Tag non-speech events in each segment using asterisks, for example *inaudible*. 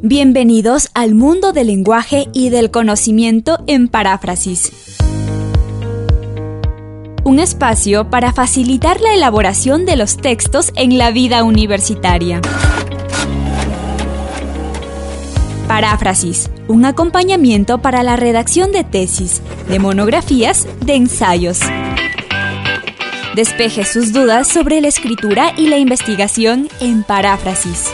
Bienvenidos al mundo del lenguaje y del conocimiento en paráfrasis. Un espacio para facilitar la elaboración de los textos en la vida universitaria. Paráfrasis, un acompañamiento para la redacción de tesis, de monografías, de ensayos. Despeje sus dudas sobre la escritura y la investigación en paráfrasis.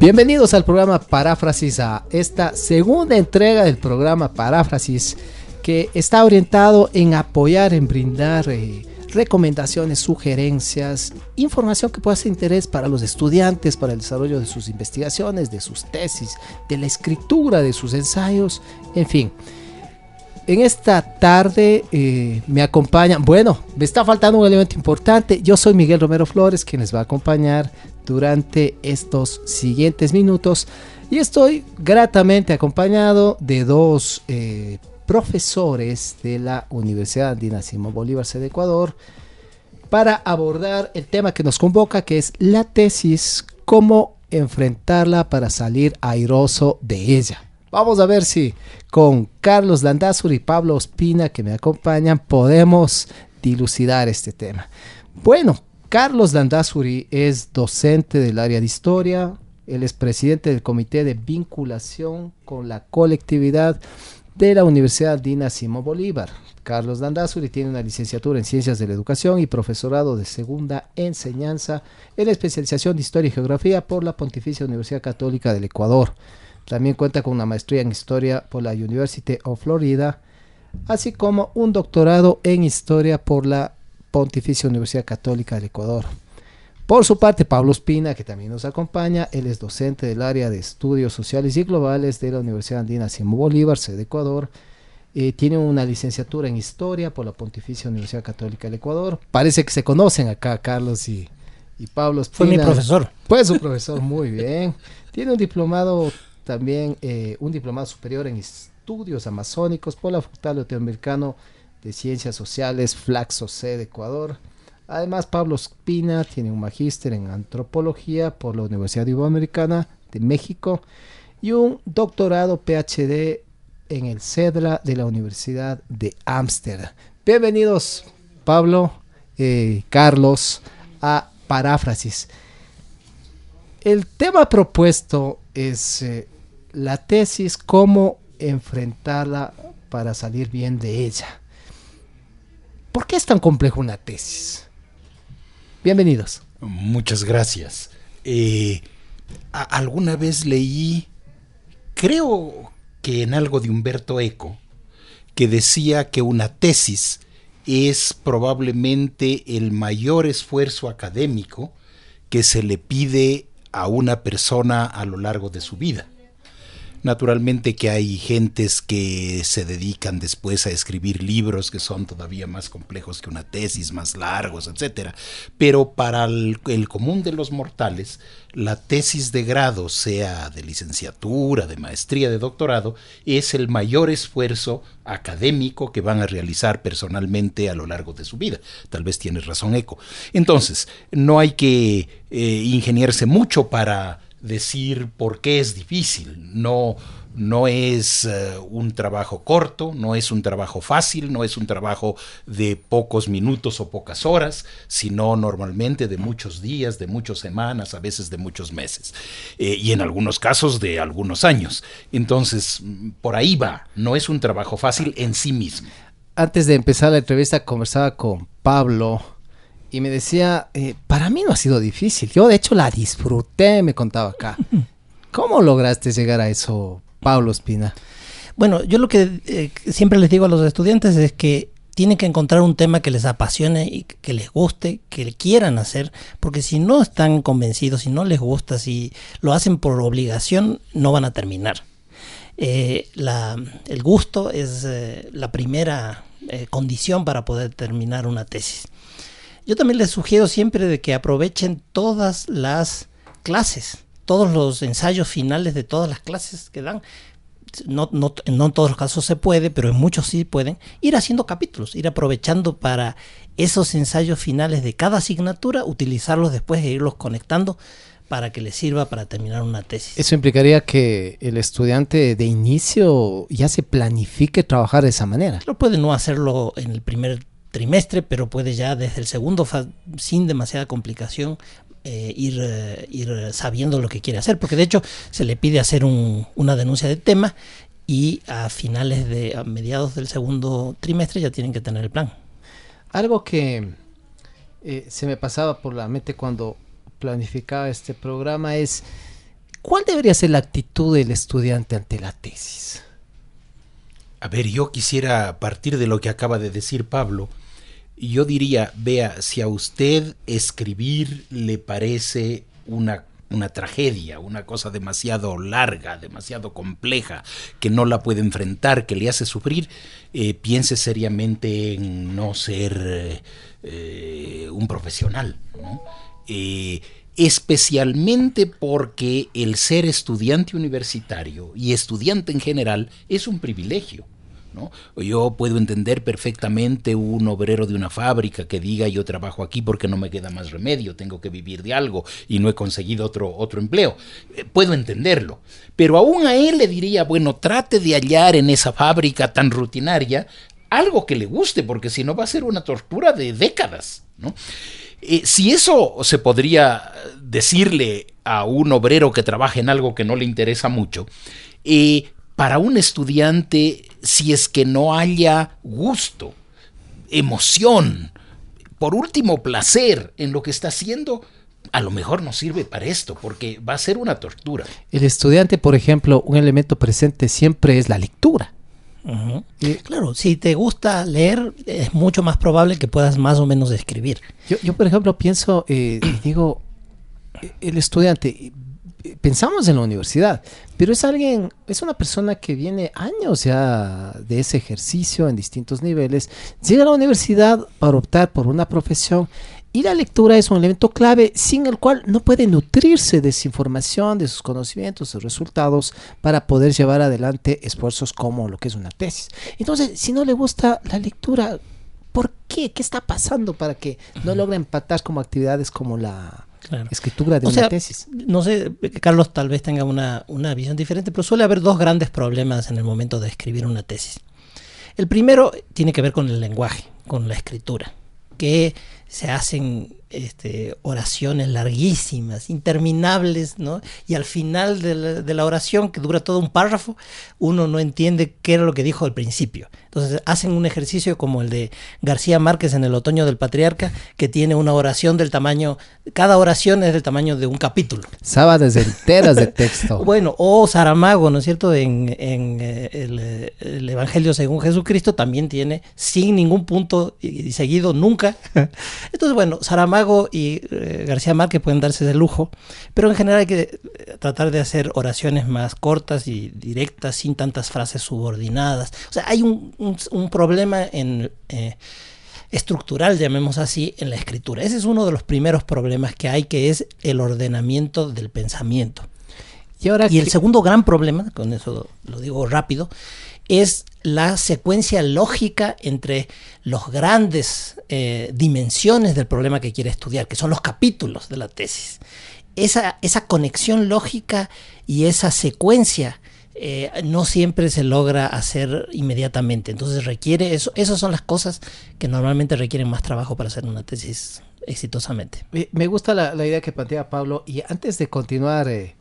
Bienvenidos al programa Paráfrasis, a esta segunda entrega del programa Paráfrasis que está orientado en apoyar, en brindar eh, recomendaciones, sugerencias, información que pueda ser interés para los estudiantes, para el desarrollo de sus investigaciones, de sus tesis, de la escritura de sus ensayos, en fin. En esta tarde eh, me acompañan, bueno, me está faltando un elemento importante. Yo soy Miguel Romero Flores, quien les va a acompañar durante estos siguientes minutos. Y estoy gratamente acompañado de dos eh, profesores de la Universidad Andina Simón Bolívar de Ecuador para abordar el tema que nos convoca, que es la tesis, cómo enfrentarla para salir airoso de ella. Vamos a ver si con Carlos Landazur y Pablo Ospina que me acompañan podemos dilucidar este tema. Bueno, Carlos Landazuri es docente del área de historia, él es presidente del Comité de Vinculación con la Colectividad de la Universidad Dina Simón Bolívar. Carlos Landazuri tiene una licenciatura en Ciencias de la Educación y profesorado de Segunda Enseñanza en especialización de Historia y Geografía por la Pontificia Universidad Católica del Ecuador. También cuenta con una maestría en historia por la University of Florida, así como un doctorado en historia por la Pontificia Universidad Católica del Ecuador. Por su parte, Pablo Espina, que también nos acompaña, él es docente del área de estudios sociales y globales de la Universidad Andina Simón Bolívar, sede Ecuador. Eh, tiene una licenciatura en historia por la Pontificia Universidad Católica del Ecuador. Parece que se conocen acá, Carlos y, Pablo Espina. Fue mi profesor. Fue su profesor, muy bien. Tiene un diplomado también eh, un diplomado superior en estudios amazónicos por la Facultad Latinoamericana de Ciencias Sociales, Flaxo C de Ecuador. Además, Pablo Espina tiene un magíster en antropología por la Universidad Iberoamericana de México y un doctorado PhD en el CEDRA de la Universidad de Ámsterdam. Bienvenidos, Pablo, eh, Carlos, a Paráfrasis. El tema propuesto es eh, la tesis, cómo enfrentarla para salir bien de ella. ¿Por qué es tan complejo una tesis? Bienvenidos. Muchas gracias. Eh, alguna vez leí, creo que en algo de Humberto Eco, que decía que una tesis es probablemente el mayor esfuerzo académico que se le pide a una persona a lo largo de su vida. Naturalmente que hay gentes que se dedican después a escribir libros que son todavía más complejos que una tesis, más largos, etc. Pero para el, común de los mortales, la tesis de grado, sea de licenciatura, de maestría, de doctorado, es el mayor esfuerzo académico que van a realizar personalmente a lo largo de su vida. Tal vez tienes razón, Eco. Entonces, no hay que eh, ingeniarse mucho para decir por qué es difícil. No, no es eh, un trabajo corto, no es un trabajo fácil, no es un trabajo de pocos minutos o pocas horas, sino normalmente de muchos días, de muchas semanas, a veces de muchos meses, eh, y en algunos casos de algunos años. Entonces, por ahí va, no es un trabajo fácil en sí mismo. Antes de empezar la entrevista conversaba con Pablo, y me decía, eh, para mí no ha sido difícil, yo de hecho la disfruté, me contaba acá. *laughs* ¿Cómo lograste llegar a eso, Pablo Espina? Bueno, yo lo que eh, siempre les digo a los estudiantes es que tienen que encontrar un tema que les apasione y que les guste, que quieran hacer, porque si no están convencidos, si no les gusta, si lo hacen por obligación, no van a terminar. Eh, el gusto es la primera condición para poder terminar una tesis. Yo también les sugiero siempre de que aprovechen todas las clases todos los ensayos finales de todas las clases que dan, no, no, no en todos los casos se puede, pero en muchos sí pueden, ir haciendo capítulos, ir aprovechando para esos ensayos finales de cada asignatura, utilizarlos después e irlos conectando para que le sirva para terminar una tesis. Eso implicaría que el estudiante de inicio ya se planifique trabajar de esa manera. Lo puede no hacerlo en el primer trimestre, pero puede ya desde el segundo, sin demasiada complicación, eh, ir, eh, ir sabiendo lo que quiere hacer, porque de hecho se le pide hacer un, una denuncia de tema y a finales de, a mediados del segundo trimestre ya tienen que tener el plan. Algo que eh, se me pasaba por la mente cuando planificaba este programa es, ¿cuál debería ser la actitud del estudiante ante la tesis? A ver, yo quisiera partir de lo que acaba de decir Pablo. Yo diría, vea, si a usted escribir le parece una, una tragedia, una cosa demasiado larga, demasiado compleja, que no la puede enfrentar, que le hace sufrir, eh, piense seriamente en no ser eh, un profesional. ¿no? Eh, especialmente porque el ser estudiante universitario y estudiante en general es un privilegio. Yo puedo entender perfectamente un obrero de una fábrica que diga yo trabajo aquí porque no me queda más remedio, tengo que vivir de algo y no he conseguido otro, otro empleo. Eh, puedo entenderlo. Pero aún a él le diría, bueno, trate de hallar en esa fábrica tan rutinaria algo que le guste, porque si no va a ser una tortura de décadas. ¿no? Eh, si eso se podría decirle a un obrero que trabaja en algo que no le interesa mucho, eh, para un estudiante, si es que no haya gusto, emoción, por último placer en lo que está haciendo, a lo mejor no sirve para esto, porque va a ser una tortura. El estudiante, por ejemplo, un elemento presente siempre es la lectura. claro, si te gusta leer, es mucho más probable que puedas más o menos escribir. Yo, yo por ejemplo, pienso, eh, digo, el estudiante, pensamos en la universidad, pero es alguien, es una persona que viene años ya de ese ejercicio en distintos niveles, llega a la universidad para optar por una profesión y la lectura es un elemento clave sin el cual no puede nutrirse de esa información, de sus conocimientos, de sus resultados para poder llevar adelante esfuerzos como lo que es una tesis. Entonces, si no le gusta la lectura, ¿por qué? ¿Qué está pasando para que no logre empatar como actividades como la, escritura de una tesis. No sé, Carlos tal vez tenga una, una visión diferente, pero suele haber dos grandes problemas en el momento de escribir una tesis. El primero tiene que ver con el lenguaje, con la escritura, que se hacen este, oraciones larguísimas, interminables, ¿no? Y al final de la, de la, oración, que dura todo un párrafo, uno no entiende qué era lo que dijo al principio. Entonces hacen un ejercicio como el de García Márquez en el Otoño del Patriarca, que tiene una oración del tamaño, cada oración es del tamaño de un capítulo. Sábanas enteras de texto. *laughs* bueno, o Saramago, ¿no es cierto? En, en eh, el, el, Evangelio según Jesucristo también tiene sin ningún punto y, y seguido nunca. *laughs* Entonces, bueno, Saramago y eh, García Márquez pueden darse de lujo, pero en general hay que eh, tratar de hacer oraciones más cortas y directas, sin tantas frases subordinadas. O sea, hay un, un, un problema en... Eh, estructural, llamemos así, en la escritura. Ese es uno de los primeros problemas que hay, que es el ordenamiento del pensamiento. Y, ahora y el segundo gran problema, con eso lo digo rápido, es la secuencia lógica entre los grandes eh, dimensiones del problema que quiere estudiar, que son los capítulos de la tesis. Esa, esa conexión lógica y esa secuencia eh, no siempre se logra hacer inmediatamente. Entonces requiere eso. Esas son las cosas que normalmente requieren más trabajo para hacer una tesis exitosamente. Me gusta la, idea que plantea Pablo. Y antes de continuar eh,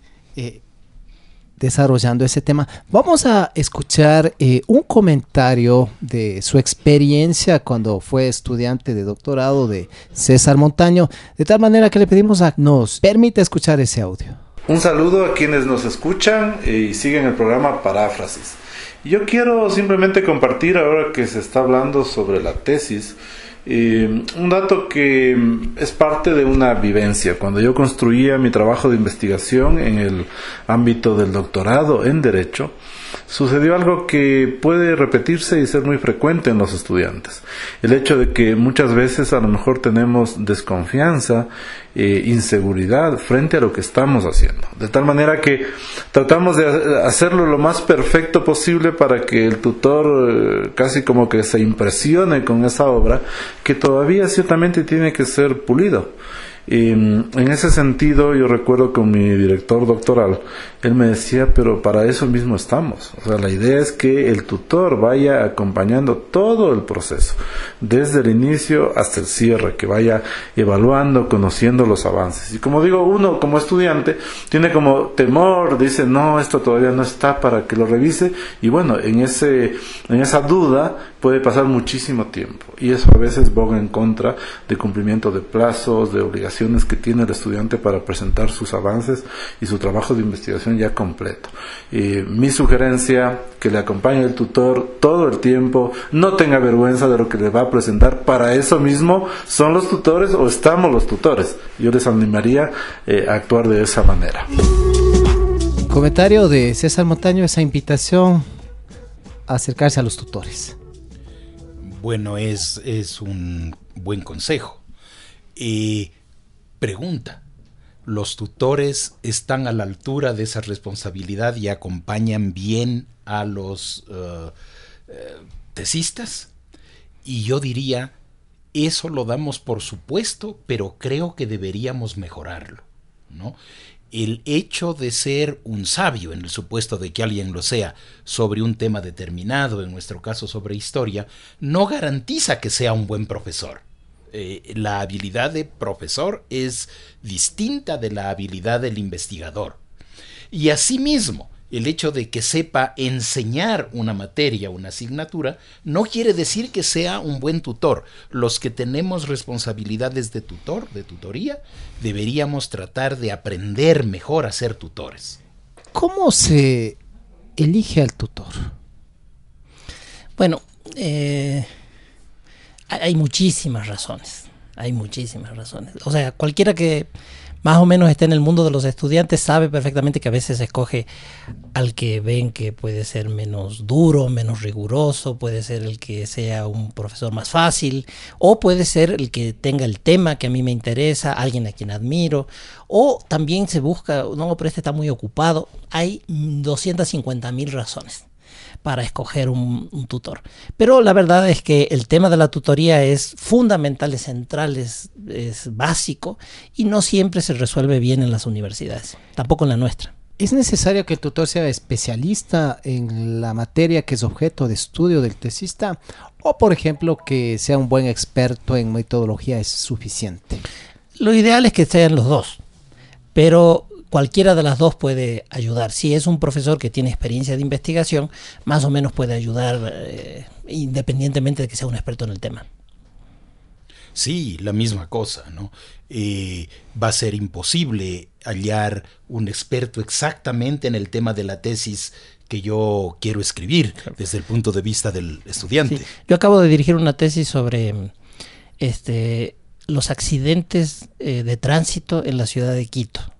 desarrollando ese tema, vamos a escuchar eh, un comentario de su experiencia cuando fue estudiante de doctorado de César Montaño. De tal manera que le pedimos a nos permite escuchar ese audio. Un saludo a quienes nos escuchan y siguen el programa Paráfrasis. Yo quiero simplemente compartir ahora que se está hablando sobre la tesis, eh, un dato que es parte de una vivencia. Cuando yo construía mi trabajo de investigación en el ámbito del doctorado en Derecho, sucedió algo que puede repetirse y ser muy frecuente en los estudiantes. El hecho de que muchas veces a lo mejor tenemos desconfianza, eh, inseguridad frente a lo que estamos haciendo. De tal manera que tratamos de hacerlo lo más perfecto posible para que el tutor eh, casi como que se impresione con esa obra que todavía ciertamente tiene que ser pulido. Y mm, en ese sentido, yo recuerdo con mi director doctoral, él me decía, pero para eso mismo estamos. O sea, la idea es que el tutor vaya acompañando todo el proceso, desde el inicio hasta el cierre, que vaya evaluando, conociendo los avances. Y como digo, uno como estudiante tiene como temor, dice, no, esto todavía no está para que lo revise. Y bueno, en, ese, en esa duda puede pasar muchísimo tiempo. Y eso a veces boga en contra de cumplimiento de plazos, de obligaciones que tiene el estudiante para presentar sus avances y su trabajo de investigación ya completo. Y mi sugerencia, que le acompañe el tutor todo el tiempo, no tenga vergüenza de lo que le va a presentar, para eso mismo son los tutores o estamos los tutores. Yo les animaría eh, a actuar de esa manera. Comentario de César Montaño, esa invitación a acercarse a los tutores. Bueno, es, es un buen consejo. Y Pregunta. ¿Los tutores están a la altura de esa responsabilidad y acompañan bien a los uh, eh, tesistas? Y yo diría, eso lo damos por supuesto, pero creo que deberíamos mejorarlo. ¿no? El hecho de ser un sabio, en el supuesto de que alguien lo sea, sobre un tema determinado, en nuestro caso sobre historia, no garantiza que sea un buen profesor. Eh, la habilidad de profesor es distinta de la habilidad del investigador. Y asimismo, el hecho de que sepa enseñar una materia, una asignatura, no quiere decir que sea un buen tutor. Los que tenemos responsabilidades de tutor, de tutoría, deberíamos tratar de aprender mejor a ser tutores. ¿Cómo se elige al tutor? Bueno, eh, hay muchísimas razones. Hay muchísimas razones. O sea, cualquiera que más o menos esté en el mundo de los estudiantes sabe perfectamente que a veces escoge al que ven que puede ser menos duro, menos riguroso, puede ser el que sea un profesor más fácil, o puede ser el que tenga el tema que a mí me interesa, alguien a quien admiro, o también se busca, no, pero este está muy ocupado. Hay 250 mil razones para escoger un, tutor. Pero la verdad es que el tema de la tutoría es fundamental, es central, es, básico y no siempre se resuelve bien en las universidades, tampoco en la nuestra. ¿Es necesario que el tutor sea especialista en la materia que es objeto de estudio del tesista? ¿O, por ejemplo, que sea un buen experto en metodología es suficiente? Lo ideal es que sean los dos. Pero cualquiera de las dos puede ayudar. Si es un profesor que tiene experiencia de investigación, más o menos puede ayudar eh, independientemente de que sea un experto en el tema. Sí, la misma cosa, ¿no? Eh, va a ser imposible hallar un experto exactamente en el tema de la tesis que yo quiero escribir desde el punto de vista del estudiante. Yo acabo de dirigir una tesis sobre este, los accidentes eh, de tránsito en la ciudad de Quito.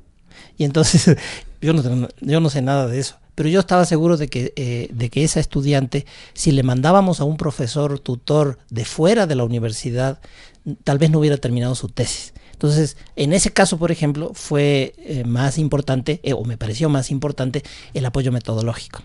Y entonces *laughs* yo no, yo no sé nada de eso. Pero yo estaba seguro de que, eh, de que esa estudiante, si le mandábamos a un profesor tutor de fuera de la universidad, tal vez no hubiera terminado su tesis. Entonces, en ese caso, por ejemplo, fue eh, más importante, eh, o me pareció más importante, el apoyo metodológico.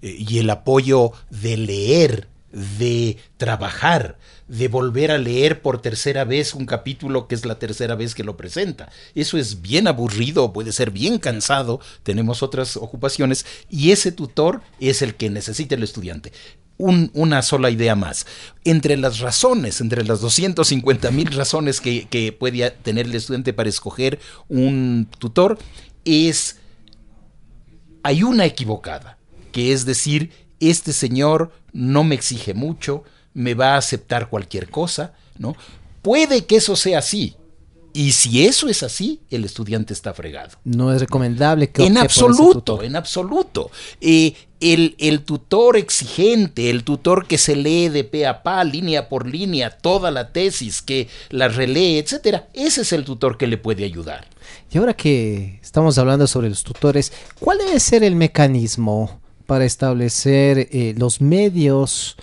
Y el apoyo de leer de trabajar, de volver a leer por tercera vez un capítulo que es la tercera vez que lo presenta. Eso es bien aburrido, puede ser bien cansado, tenemos otras ocupaciones y ese tutor es el que necesita el estudiante. una sola idea más. Entre las razones, entre las 250 mil razones que, que puede tener el estudiante para escoger un tutor, es, hay una equivocada, que es decir, este señor no me exige mucho, me va a aceptar cualquier cosa, ¿no? Puede que eso sea así. Y si eso es así, el estudiante está fregado. No es recomendable que... En absoluto, en absoluto. Eh, el, el, tutor exigente, el tutor que se lee de pe a pa, línea por línea, toda la tesis, que la relee, etcétera, ese es el tutor que le puede ayudar. Y ahora que estamos hablando sobre los tutores, ¿cuál debe ser el mecanismo para establecer eh, los medios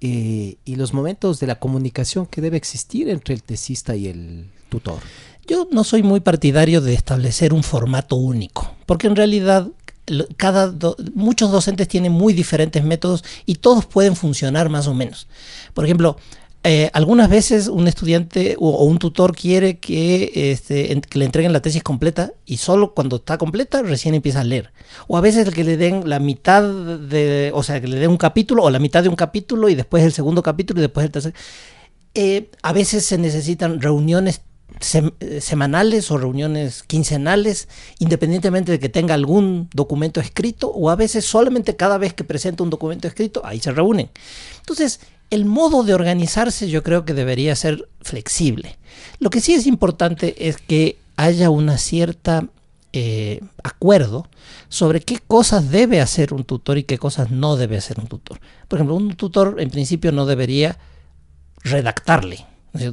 eh, y los momentos de la comunicación que debe existir entre el tesista y el tutor? Yo no soy muy partidario de establecer un formato único, porque en realidad cada muchos docentes tienen muy diferentes métodos y todos pueden funcionar más o menos. Por ejemplo, eh, algunas veces un estudiante o, un tutor quiere que, este, que, le entreguen la tesis completa y solo cuando está completa recién empieza a leer. O a veces que le den la mitad de, o sea, que le den un capítulo o la mitad de un capítulo y después el segundo capítulo y después el tercer. Eh, a veces se necesitan reuniones semanales o reuniones quincenales, independientemente de que tenga algún documento escrito, o a veces solamente cada vez que presenta un documento escrito, ahí se reúnen. Entonces, el modo de organizarse yo creo que debería ser flexible. Lo que sí es importante es que haya una cierta eh, acuerdo sobre qué cosas debe hacer un tutor y qué cosas no debe hacer un tutor. Por ejemplo, un tutor en principio no debería redactarle.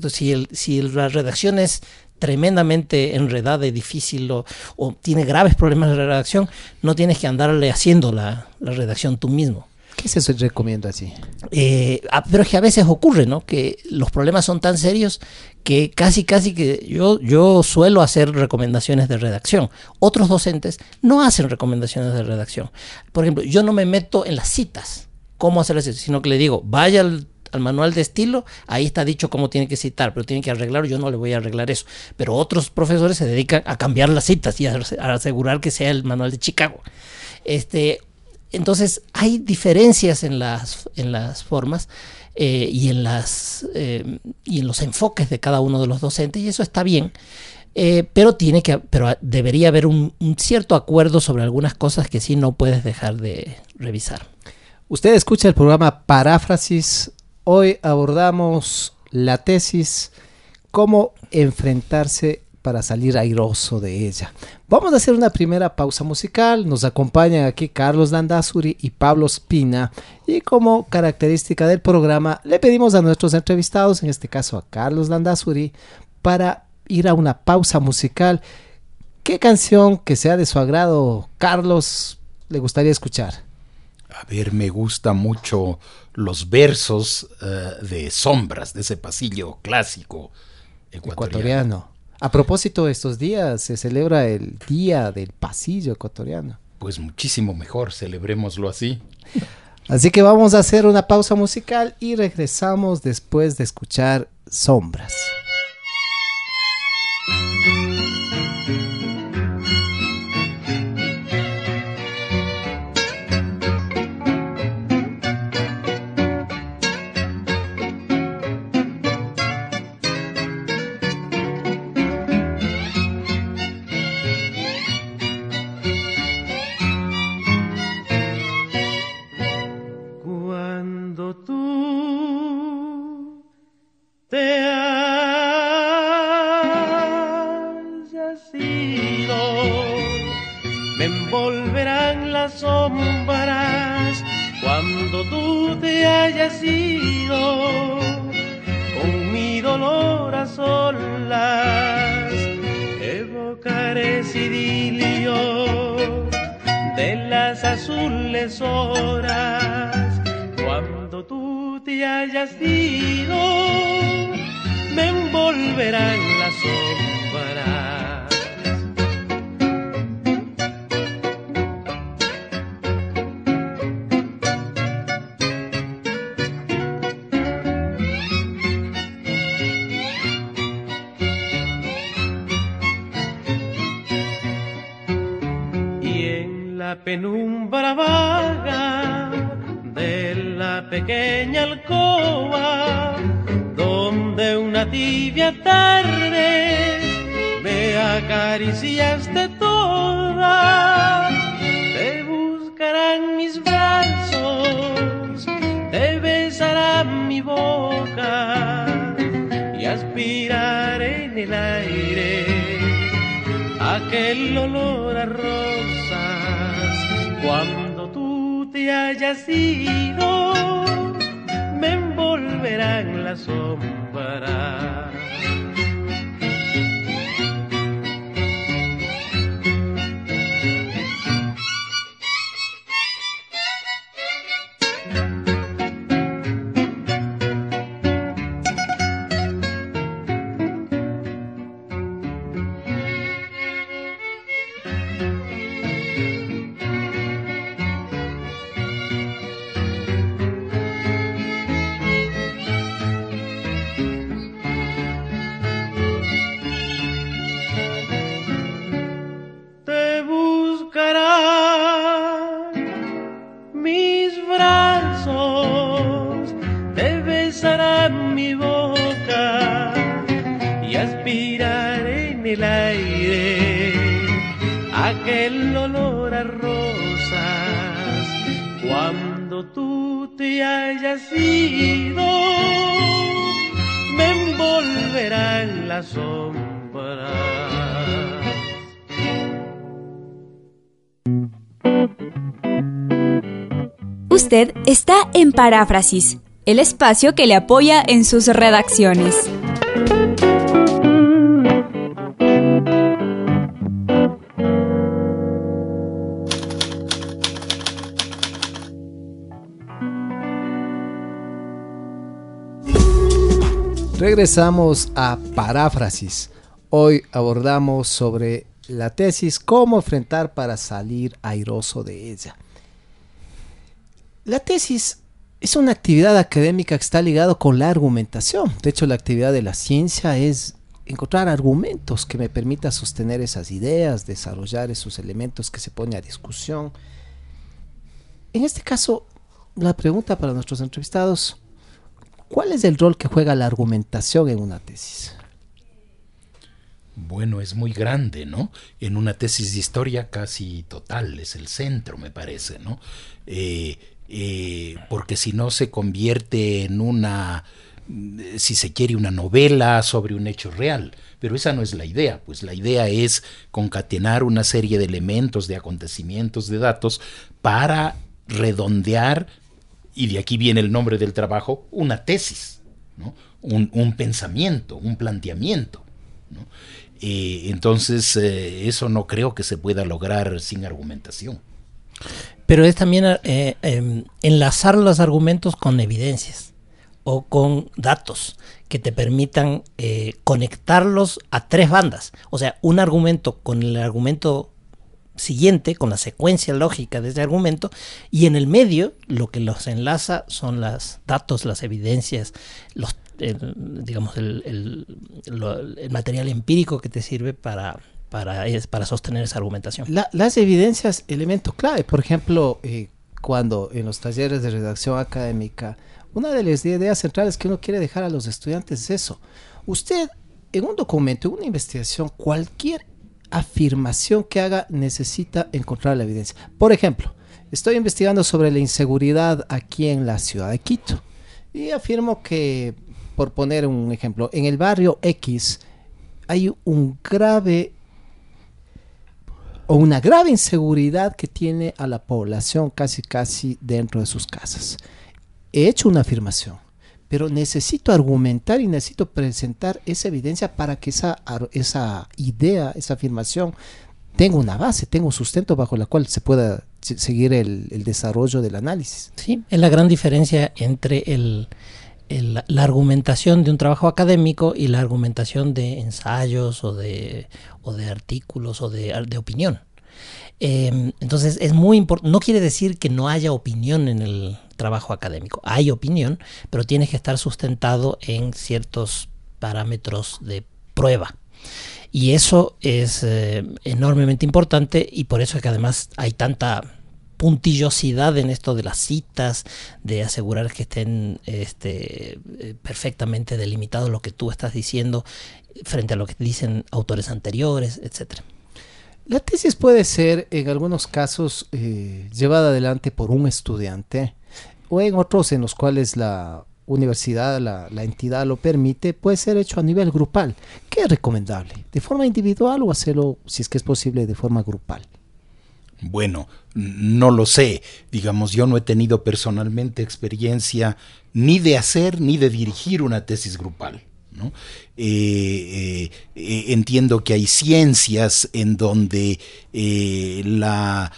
Si, el, si la redacción es tremendamente enredada y difícil o, tiene graves problemas de redacción, no tienes que andarle haciendo la redacción tú mismo. ¿Qué es eso recomiendo así? Eh, ah, pero es que a veces ocurre, ¿no? Que los problemas son tan serios que casi, casi que yo, yo suelo hacer recomendaciones de redacción. Otros docentes no hacen recomendaciones de redacción. Por ejemplo, yo no me meto en las citas, cómo hacer las sino que le digo, vaya al, manual de estilo, ahí está dicho cómo tiene que citar, pero tiene que arreglar, yo no le voy a arreglar eso. Pero otros profesores se dedican a cambiar las citas y a asegurar que sea el manual de Chicago. Este, entonces hay diferencias en las, en las formas eh, y, en las, eh, y en los enfoques de cada uno de los docentes y eso está bien. Eh, pero tiene que pero debería haber un, cierto acuerdo sobre algunas cosas que sí no puedes dejar de revisar. Usted escucha el programa Paráfrasis. Hoy abordamos la tesis cómo enfrentarse para salir airoso de ella. Vamos a hacer una primera pausa musical. Nos acompañan aquí Carlos Landazuri y Pablo Spina. Y como característica del programa, le pedimos a nuestros entrevistados, en este caso a Carlos Landazuri, para ir a una pausa musical. ¿Qué canción que sea de su agrado, Carlos, le gustaría escuchar? A ver, me gusta mucho los versos eh, de Sombras, de ese pasillo clásico ecuatoriano. A propósito, estos días se celebra el Día del Pasillo Ecuatoriano. Pues muchísimo mejor, celebrémoslo así. Así que vamos a hacer una pausa musical y regresamos después de escuchar Sombras. hayas ido, me envolverán las horas aquel olor a rosas, cuando tú te hayas ido, me envolverán las sombras. Usted está en Paráfrasis, el espacio que le apoya en sus redacciones. Regresamos a Paráfrasis. Hoy abordamos sobre la tesis Cómo enfrentar para salir airoso de ella. La tesis es una actividad académica que está ligada con la argumentación. De hecho, la actividad de la ciencia es encontrar argumentos que me permitan sostener esas ideas, desarrollar esos elementos que se pone a discusión. En este caso, la pregunta para nuestros entrevistados, ¿Cuál es el rol que juega la argumentación en una tesis? Bueno, es muy grande, ¿no? En una tesis de historia casi total, es el centro, me parece, ¿no? Eh, eh, porque si no se convierte en una, si se quiere, una novela sobre un hecho real. Pero esa no es la idea, pues la idea es concatenar una serie de elementos, de acontecimientos, de datos, para redondear y de aquí viene el nombre del trabajo, una tesis, un, pensamiento, un planteamiento. Eh, entonces, eh, eso no creo que se pueda lograr sin argumentación. Pero es también eh, em, enlazar los argumentos con evidencias o con datos que te permitan conectarlos a tres bandas. O sea, un argumento con el argumento siguiente, con la secuencia lógica de ese argumento, y en el medio lo que los enlaza son los datos, las evidencias, los, digamos, el, material empírico que te sirve para, para, para sostener esa argumentación. las evidencias, elemento clave, por ejemplo, eh, cuando en los talleres de redacción académica, una de las ideas centrales que uno quiere dejar a los estudiantes es eso. Usted, en un documento, en una investigación, cualquier afirmación que haga necesita encontrar la evidencia. Por ejemplo, estoy investigando sobre la inseguridad aquí en la ciudad de Quito y afirmo que, por poner un ejemplo, en el barrio X hay un grave o una grave inseguridad que tiene a la población casi casi dentro de sus casas. He hecho una afirmación pero necesito argumentar y necesito presentar esa evidencia para que esa, esa idea, esa afirmación tenga una base, tenga un sustento bajo la cual se pueda seguir el, desarrollo del análisis. Sí, es la gran diferencia entre el, la argumentación de un trabajo académico y la argumentación de ensayos o de, o de artículos o de, de opinión. Em, entonces es muy importante, no quiere decir que no haya opinión en el trabajo académico, hay opinión, pero tiene que estar sustentado en ciertos parámetros de prueba. Y eso es eh, enormemente importante y por eso es que además hay tanta puntillosidad en esto de las citas, de asegurar que estén este, eh, perfectamente delimitado lo que tú estás diciendo frente a lo que dicen autores anteriores, etcétera. La tesis puede ser, en algunos casos, eh, llevada adelante por un estudiante o en otros en los cuales la universidad, la, entidad lo permite, puede ser hecho a nivel grupal. ¿Qué es recomendable? ¿De forma individual o hacerlo, si es que es posible, de forma grupal? Bueno, no lo sé. Digamos, yo no he tenido personalmente experiencia ni de hacer ni de dirigir una tesis grupal. Eh, eh, entiendo que hay ciencias en donde eh, la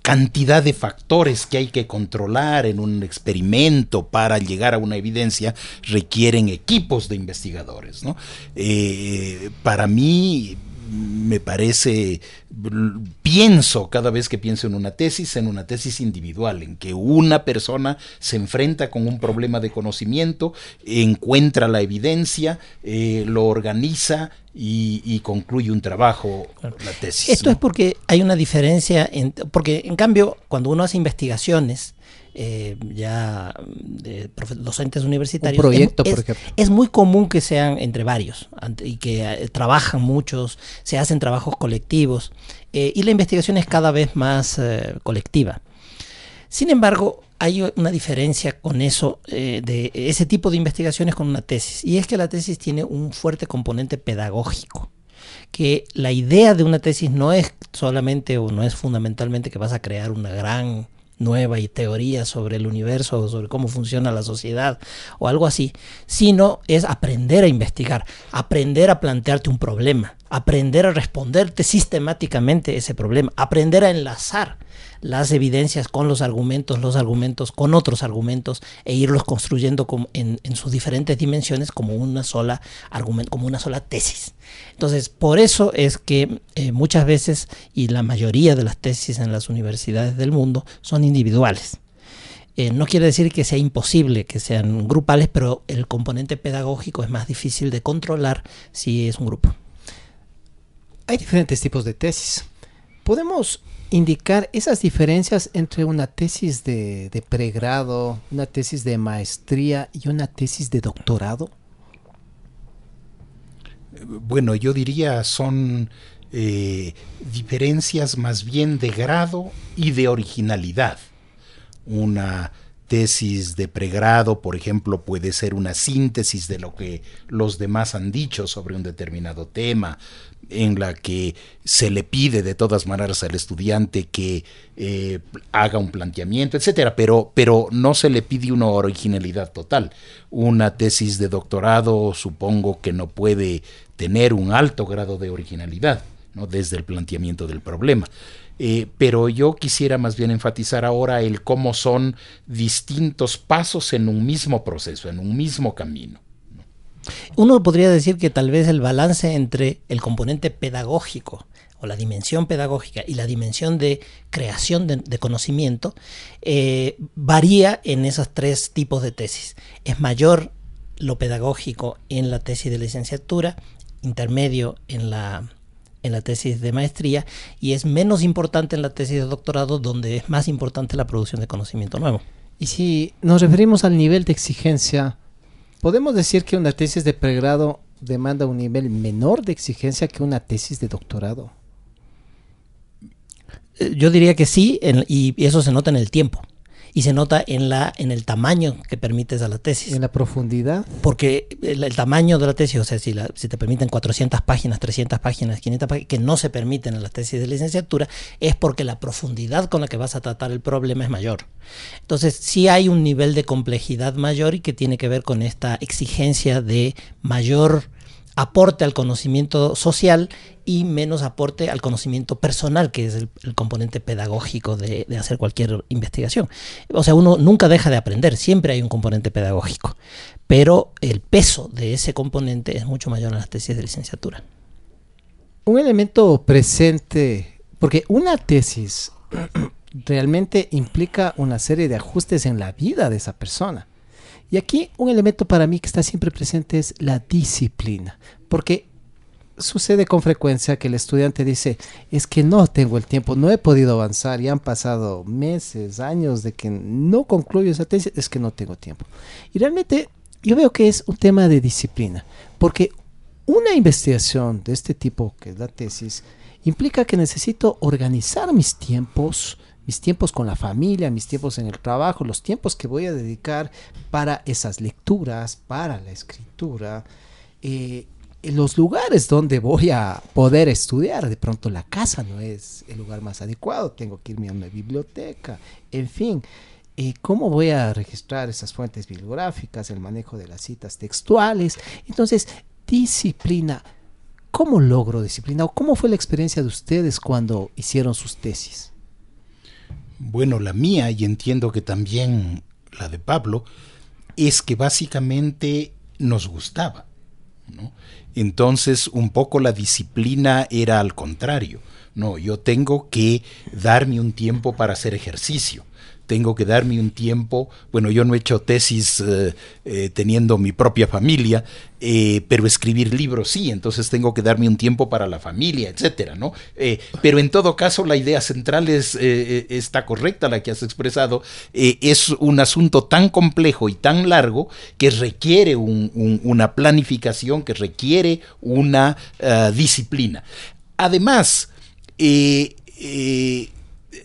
cantidad de factores que hay que controlar en un experimento para llegar a una evidencia requieren equipos de investigadores. para mí, me parece, pienso cada vez que pienso en una tesis, en una tesis individual, en que una persona se enfrenta con un problema de conocimiento, encuentra la evidencia, eh, lo organiza y, concluye un trabajo, la tesis. Esto es porque hay una diferencia, porque en cambio, cuando uno hace investigaciones, eh, ya de docentes universitarios. Un proyecto, es, por ejemplo. Es muy común que sean entre varios y que eh, trabajan muchos, se hacen trabajos colectivos eh, y la investigación es cada vez más colectiva. Sin embargo, hay una diferencia con eso, de ese tipo de investigaciones con una tesis, y es que la tesis tiene un fuerte componente pedagógico que la idea de una tesis no es solamente o no es fundamentalmente que vas a crear una gran nueva teoría sobre el universo o sobre cómo funciona la sociedad o algo así, sino es aprender a investigar, aprender a plantearte un problema, aprender a responderte sistemáticamente ese problema, aprender a enlazar las evidencias con los argumentos, los argumentos con otros argumentos e irlos construyendo en, sus diferentes dimensiones como una sola argumento, como una sola tesis. Entonces, por eso es que eh, muchas veces y la mayoría de las tesis en las universidades del mundo son individuales. Eh, no quiere decir que sea imposible que sean grupales, pero el componente pedagógico es más difícil de controlar si es un grupo. Hay diferentes tipos de tesis. Podemos indicar esas diferencias entre una tesis de, pregrado, una tesis de maestría y una tesis de doctorado? Bueno, yo diría son eh, diferencias más bien de grado y de originalidad. Una tesis de pregrado, por ejemplo, puede ser una síntesis de lo que los demás han dicho sobre un determinado tema, en la que se le pide de todas maneras al estudiante que eh, haga un planteamiento, etcétera, pero, pero no se le pide una originalidad total. Una tesis de doctorado supongo que no puede tener un alto grado de originalidad, ¿no? desde el planteamiento del problema. Eh, pero yo quisiera más bien enfatizar ahora el cómo son distintos pasos en un mismo proceso, en un mismo camino. Uno podría decir que tal vez el balance entre el componente pedagógico o la dimensión pedagógica y la dimensión de creación de, conocimiento eh, varía en esos tres tipos de tesis. Es mayor lo pedagógico en la tesis de licenciatura, intermedio en la en la tesis de maestría y es menos importante en la tesis de doctorado donde es más importante la producción de conocimiento nuevo. Y si nos referimos al nivel de exigencia, ¿podemos decir que una tesis de pregrado demanda un nivel menor de exigencia que una tesis de doctorado? Eh, yo diría que sí, y eso se nota en el tiempo y se nota en, la, en el tamaño que permites a la tesis. En la profundidad. Porque el, tamaño de la tesis, o sea, si, la, si te permiten 400 páginas, 300 páginas, 500 páginas, que no se permiten en las tesis de licenciatura, es porque la profundidad con la que vas a tratar el problema es mayor. Entonces, sí hay un nivel de complejidad mayor y que tiene que ver con esta exigencia de mayor aporte al conocimiento social y menos aporte al conocimiento personal, que es el, componente pedagógico de, hacer cualquier investigación. O sea, uno nunca deja de aprender, siempre hay un componente pedagógico, pero el peso de ese componente es mucho mayor en las tesis de licenciatura. Un elemento presente, porque una tesis *clears throat* realmente implica una serie de ajustes en la vida de esa persona. Y aquí un elemento para mí que está siempre presente es la disciplina, porque sucede con frecuencia que el estudiante dice, es que no tengo el tiempo, no he podido avanzar, y han pasado meses, años de que no concluyo esa tesis, es que no tengo tiempo. Y realmente yo veo que es un tema de disciplina, porque una investigación de este tipo, que es la tesis, implica que necesito organizar mis tiempos, mis tiempos con la familia, mis tiempos en el trabajo, los tiempos que voy a dedicar para esas lecturas, para la escritura, eh, los lugares donde voy a poder estudiar. De pronto la casa no es el lugar más adecuado, tengo que irme a una biblioteca, en fin. Eh, ¿Cómo voy a registrar esas fuentes bibliográficas, el manejo de las citas textuales? Entonces, disciplina. ¿Cómo logro disciplina? ¿O cómo fue la experiencia de ustedes cuando hicieron sus tesis? Bueno, la mía, y entiendo que también la de Pablo, es que básicamente nos gustaba. Entonces, un poco la disciplina era al contrario. No, yo tengo que darme un tiempo para hacer ejercicio. Tengo que darme un tiempo, bueno, yo no he hecho tesis eh, eh, teniendo mi propia familia, eh, pero escribir libros sí, entonces tengo que darme un tiempo para la familia, etcétera, ¿no? pero en todo caso, la idea central es, está correcta, la que has expresado, es un asunto tan complejo y tan largo que requiere una planificación, que requiere una disciplina. Además,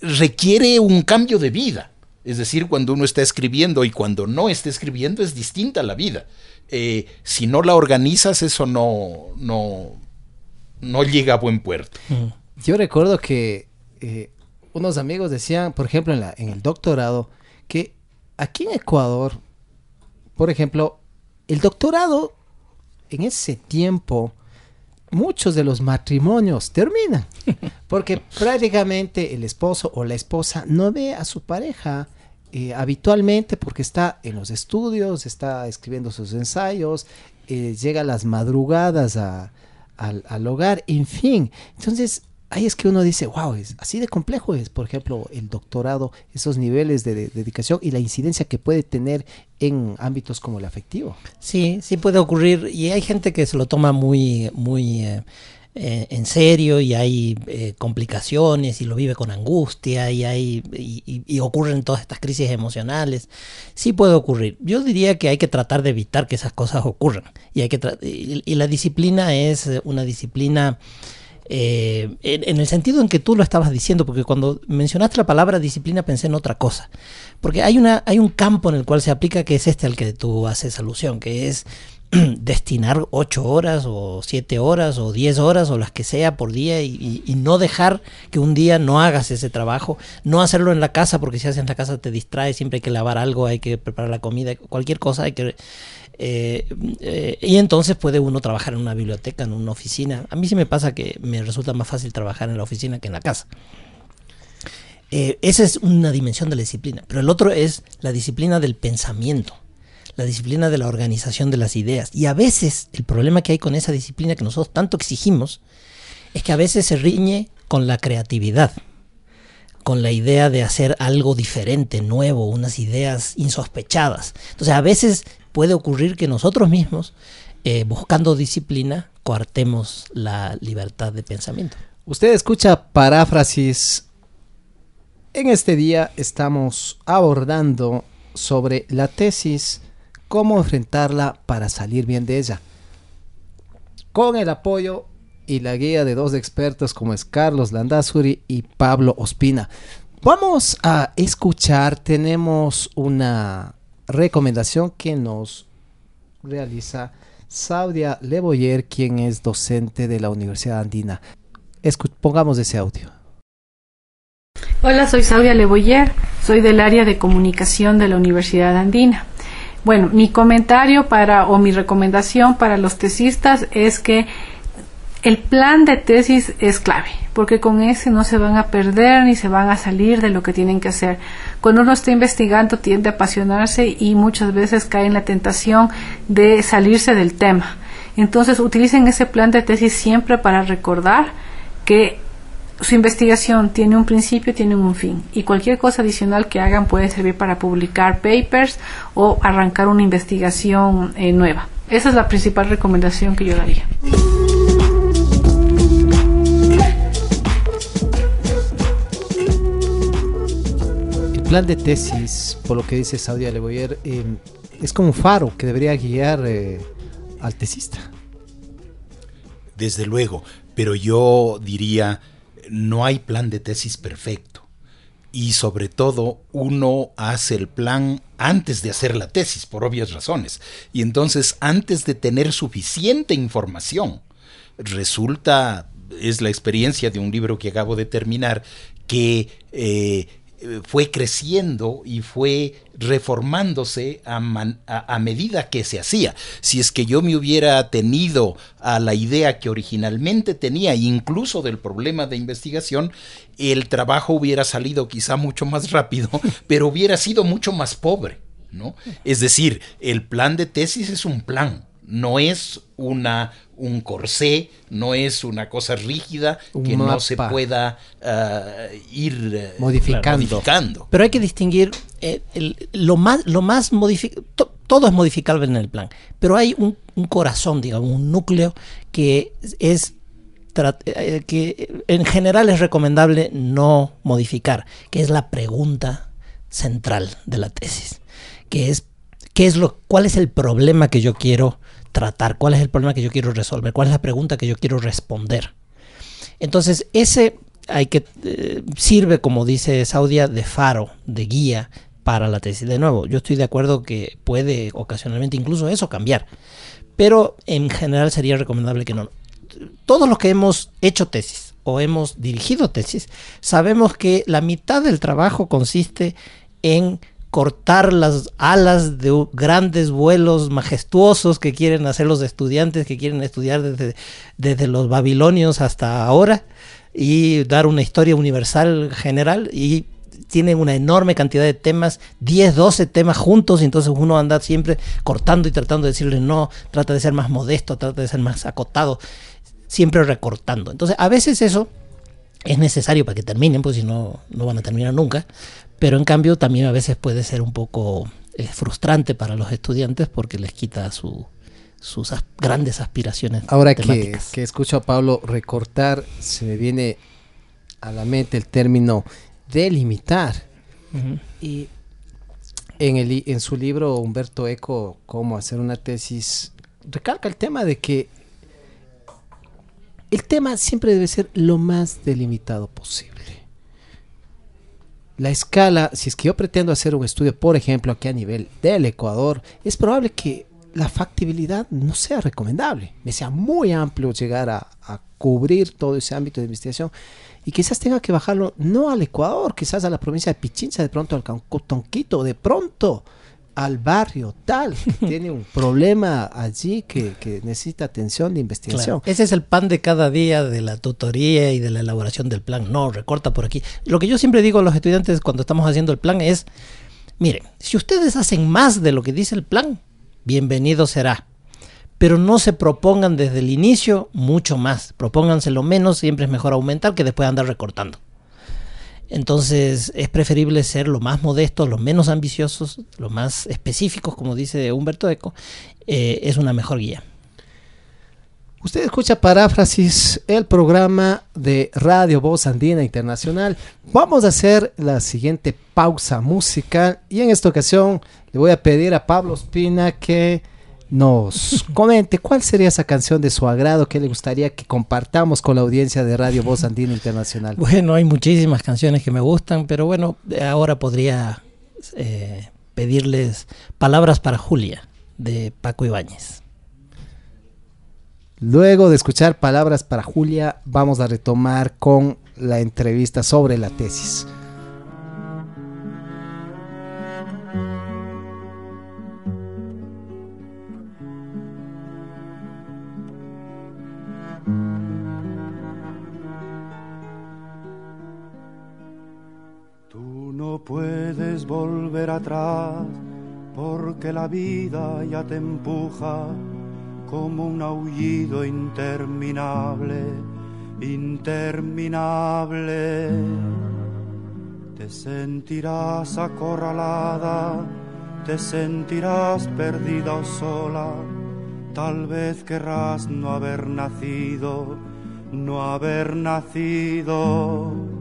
requiere un cambio de vida. Es decir, cuando uno está escribiendo y cuando no está escribiendo es distinta la vida. Eh, si no la organizas, eso no, no, no llega a buen puerto. Mm. Yo recuerdo que eh, unos amigos decían, por ejemplo, en, la, en el doctorado, que aquí en Ecuador, por ejemplo, el doctorado en ese tiempo muchos de los matrimonios terminan *laughs* porque prácticamente el esposo o la esposa no ve a su pareja eh, habitualmente porque está en los estudios, está escribiendo sus ensayos, eh, llega a las madrugadas al, al hogar, en fin. Entonces, ahí es que uno dice, wow, es así de complejo es, por ejemplo, el doctorado, esos niveles de, dedicación y la incidencia que puede tener en ámbitos como el afectivo. Sí, sí puede ocurrir y hay gente que se lo toma muy, muy eh, eh, en serio y hay eh, complicaciones y lo vive con angustia y hay y, ocurren todas estas crisis emocionales. Sí puede ocurrir. Yo diría que hay que tratar de evitar que esas cosas ocurran y hay que y la disciplina es una disciplina eh, en, el sentido en que tú lo estabas diciendo, porque cuando mencionaste la palabra disciplina pensé en otra cosa. Porque hay, una, hay un campo en el cual se aplica que es este al que tú haces alusión, que es *clears throat* destinar ocho horas o siete horas o diez horas o las que sea por día y, no dejar que un día no hagas ese trabajo, no hacerlo en la casa porque si haces en la casa te distrae, siempre hay que lavar algo, hay que preparar la comida, cualquier cosa hay que eh, eh, y entonces puede uno trabajar en una biblioteca, en una oficina. A mí sí me pasa que me resulta más fácil trabajar en la oficina que en la casa. Eh, esa es una dimensión de la disciplina. Pero el otro es la disciplina del pensamiento, la disciplina de la organización de las ideas. Y a veces el problema que hay con esa disciplina que nosotros tanto exigimos es que a veces se riñe con la creatividad con la idea de hacer algo diferente, nuevo, unas ideas insospechadas. Entonces a veces puede ocurrir que nosotros mismos, eh, buscando disciplina, coartemos la libertad de pensamiento. Usted escucha paráfrasis. En este día estamos abordando sobre la tesis, cómo enfrentarla para salir bien de ella. Con el apoyo y la guía de dos expertos como es Carlos Landazuri y Pablo Ospina. Vamos a escuchar, tenemos una recomendación que nos realiza Saudia Leboyer, quien es docente de la Universidad Andina. pongamos ese audio. Hola, soy Saudia Leboyer, soy del área de comunicación de la Universidad Andina. Bueno, mi comentario para o mi recomendación para los tesistas es que el plan de tesis es clave, porque con ese no se van a perder ni se van a salir de lo que tienen que hacer. Cuando uno está investigando tiende a apasionarse y muchas veces cae en la tentación de salirse del tema. Entonces utilicen ese plan de tesis siempre para recordar que su investigación tiene un principio, tiene un fin y cualquier cosa adicional que hagan puede servir para publicar papers o arrancar una investigación eh, nueva. Esa es la principal recomendación que yo daría. Plan de tesis, por lo que dice Saudia Leboyer, eh, es como un faro que debería guiar eh, al tesista. Desde luego, pero yo diría, no hay plan de tesis perfecto. Y sobre todo, uno hace el plan antes de hacer la tesis, por obvias razones. Y entonces, antes de tener suficiente información, resulta, es la experiencia de un libro que acabo de terminar, que eh, fue creciendo y fue reformándose a, a, medida que se hacía. Si es que yo me hubiera tenido a la idea que originalmente tenía, incluso del problema de investigación, el trabajo hubiera salido quizá mucho más rápido, *laughs* pero hubiera sido mucho más pobre. ¿no? Es decir, el plan de tesis es un plan, no es una un corsé, no es una cosa rígida Un que no se pueda ah, ir eh, Modificando. modificando. Pero hay que distinguir eh, el- lo más, lo más to- todo es modificable en el plan, pero hay un, un corazón, digamos, un núcleo que es eh, que en general es recomendable no modificar, que es la pregunta central de la tesis, que es qué es lo, cuál es el problema que yo quiero tratar, cuál es el problema que yo quiero resolver, cuál es la pregunta que yo quiero responder. Entonces, ese hay que eh, sirve, como dice Saudia, de faro, de guía para la tesis. De nuevo, yo estoy de acuerdo que puede ocasionalmente incluso eso cambiar, pero en general sería recomendable que no. Todos los que hemos hecho tesis o hemos dirigido tesis, sabemos que la mitad del trabajo consiste en cortar las alas de grandes vuelos majestuosos que quieren hacer los estudiantes, que quieren estudiar desde, desde los babilonios hasta ahora y dar una historia universal general y tienen una enorme cantidad de temas, 10, 12 temas juntos, y entonces uno anda siempre cortando y tratando de decirle no, trata de ser más modesto, trata de ser más acotado, siempre recortando. Entonces, a veces eso es necesario para que terminen, pues si no, no van a terminar nunca, pero en cambio también a veces puede ser un poco eh, frustrante para los estudiantes porque les quita su, sus as- grandes aspiraciones. Ahora que, escucho a Pablo recortar, se me viene a la mente el término delimitar. Ujú. Y en, el, en su libro Humberto Eco, Cómo hacer una tesis, recalca el tema de que el tema siempre debe ser lo más delimitado posible. La escala, si es que yo pretendo hacer un estudio, por ejemplo, aquí a nivel del Ecuador, es probable que la factibilidad no sea recomendable, me sea muy amplio llegar a, cubrir todo ese ámbito de investigación y quizás tenga que bajarlo no al Ecuador, quizás a la provincia de Pichincha, de pronto al Tonquito, de pronto al barrio tal, que *laughs* tiene un problema allí que, que necesita atención de investigación. Claro. Ese es el pan de cada día de la tutoría y de la elaboración del plan. No, recorta por aquí. Lo que yo siempre digo a los estudiantes cuando estamos haciendo el plan es, miren, si ustedes hacen más de lo que dice el plan, bienvenido será. Pero no se propongan desde el inicio mucho más. Propónganse lo menos, siempre es mejor aumentar que después andar recortando. Entonces es preferible ser lo más modestos, lo menos ambiciosos, lo más específicos, como dice Humberto Eco, eh, es una mejor guía. Usted escucha Paráfrasis, el programa de Radio Voz Andina Internacional. Vamos a hacer la siguiente pausa musical y en esta ocasión le voy a pedir a Pablo Espina que nos *laughs* comente cuál sería esa canción de su agrado que le gustaría que compartamos con la audiencia de Radio Voz Andina Internacional. Bueno, hay muchísimas canciones que me gustan, pero bueno, ahora podría eh, pedirles Palabras para Julia de Paco Ibáñez. Luego de escuchar palabras para Julia, vamos a retomar con la entrevista sobre la tesis. No puedes volver atrás porque la vida ya te empuja como un aullido interminable, interminable. Te sentirás acorralada, te sentirás perdida o sola, tal vez querrás no haber nacido, no haber nacido.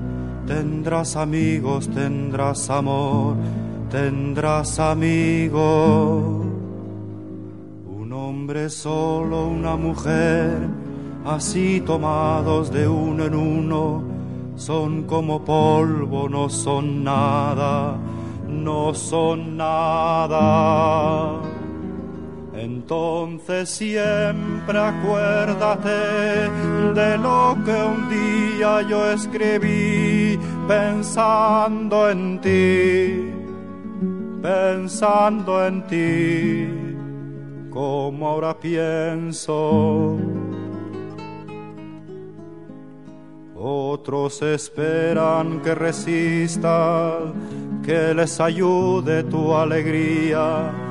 tendrás amigos, tendrás amor, tendrás amigos. Un hombre solo, una mujer, así tomados de uno en uno, son como polvo, no son nada, no son nada. Entonces siempre acuérdate de lo que un día yo escribí pensando en ti, pensando en ti, como ahora pienso. Otros esperan que resistas, que les ayude tu alegría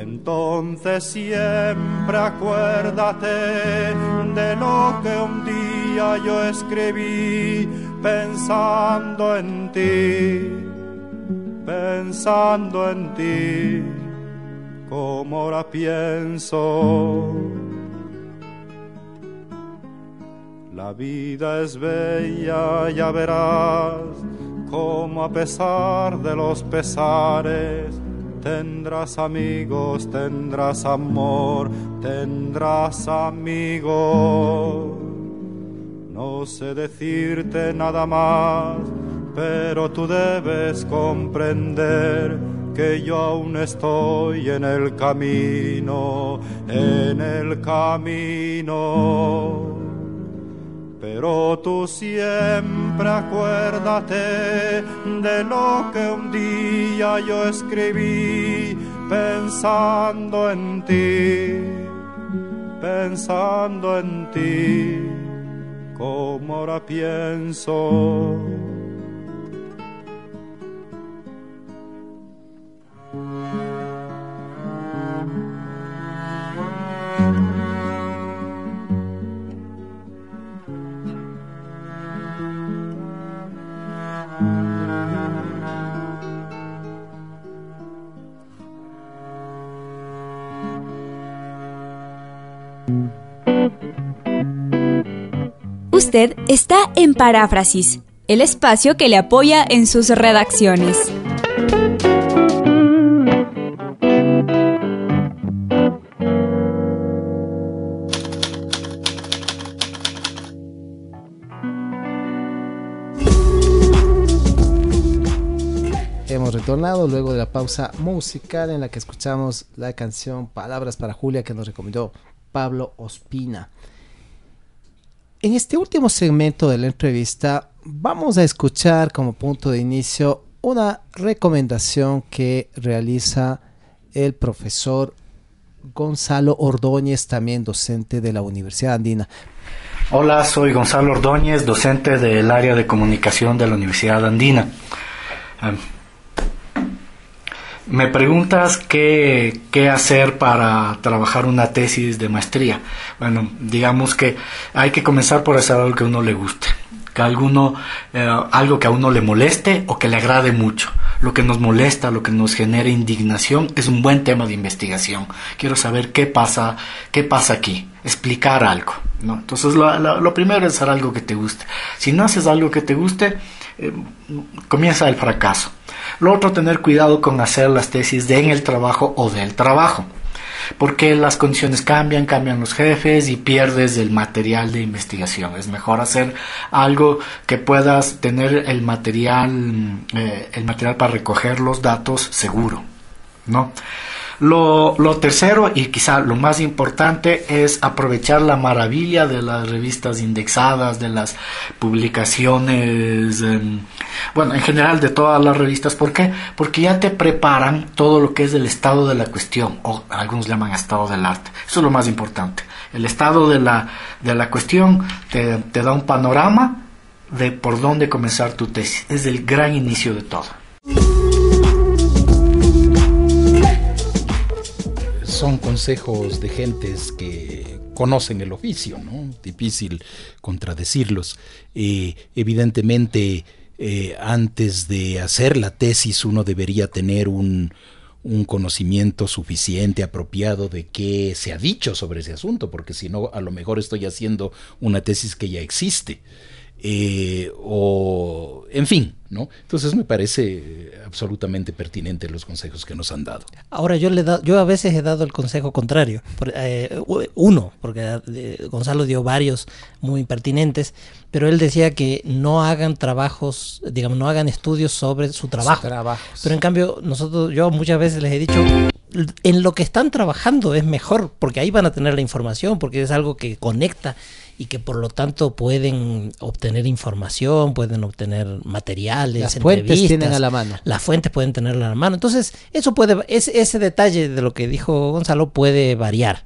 Entonces siempre acuérdate de lo que un día yo escribí pensando en ti, pensando en ti, como ahora pienso. La vida es bella, ya verás, como a pesar de los pesares, Tendrás amigos, tendrás amor, tendrás amigos. No sé decirte nada más, pero tú debes comprender que yo aún estoy en el camino, en el camino pero tú siempre acuérdate de lo que un día yo escribí pensando en ti, pensando en ti, como ahora pienso. Está en Paráfrasis, el espacio que le apoya en sus redacciones. Hemos retornado luego de la pausa musical en la que escuchamos la canción Palabras para Julia que nos recomendó Pablo Ospina. En este último segmento de la entrevista vamos a escuchar como punto de inicio una recomendación que realiza el profesor Gonzalo Ordóñez, también docente de la Universidad Andina. Hola, soy Gonzalo Ordóñez, docente del área de comunicación de la Universidad Andina. Me preguntas qué, qué, hacer para trabajar una tesis de maestría. Bueno, digamos que hay que comenzar por hacer algo que a uno le guste, que alguno, eh, algo que a uno le moleste o que le agrade mucho. Lo que nos molesta, lo que nos genera indignación es un buen tema de investigación. Quiero saber qué pasa, qué pasa aquí, explicar algo. ¿no? Entonces lo, lo, primero es hacer algo que te guste. Si no haces algo que te guste, eh, comienza el fracaso. Lo otro, tener cuidado con hacer las tesis de en el trabajo o del trabajo, porque las condiciones cambian, cambian los jefes y pierdes el material de investigación. Es mejor hacer algo que puedas tener el material, eh, el material para recoger los datos seguro, ¿no? Lo, tercero y quizá lo más importante es aprovechar la maravilla de las revistas indexadas, de las publicaciones, bueno, en general de todas las revistas. ¿Por qué? Porque ya te preparan todo lo que es el estado de la cuestión, o algunos llaman estado del arte. Eso es lo más importante. El estado de la, de la cuestión te, te da un panorama de por dónde comenzar tu tesis. Es el gran inicio de todo. Son consejos de gentes que conocen el oficio, ¿no? Difícil contradecirlos. Eh, evidentemente, eh, antes de hacer la tesis uno debería tener un, un conocimiento suficiente, apropiado de qué se ha dicho sobre ese asunto, porque si no, a lo mejor estoy haciendo una tesis que ya existe. Eh, o en fin, ¿no? Entonces me parece absolutamente pertinente los consejos que nos han dado. Ahora yo le da, yo a veces he dado el consejo contrario, por, eh, uno, porque eh, Gonzalo dio varios muy pertinentes, pero él decía que no hagan trabajos, digamos, no hagan estudios sobre su trabajo. Pero en cambio nosotros, yo muchas veces les he dicho en lo que están trabajando es mejor, porque ahí van a tener la información, porque es algo que conecta y que por lo tanto pueden obtener información, pueden obtener materiales, las fuentes tienen a la mano. Las fuentes pueden tenerla a la mano. Entonces, eso puede, ese, ese detalle de lo que dijo Gonzalo puede variar.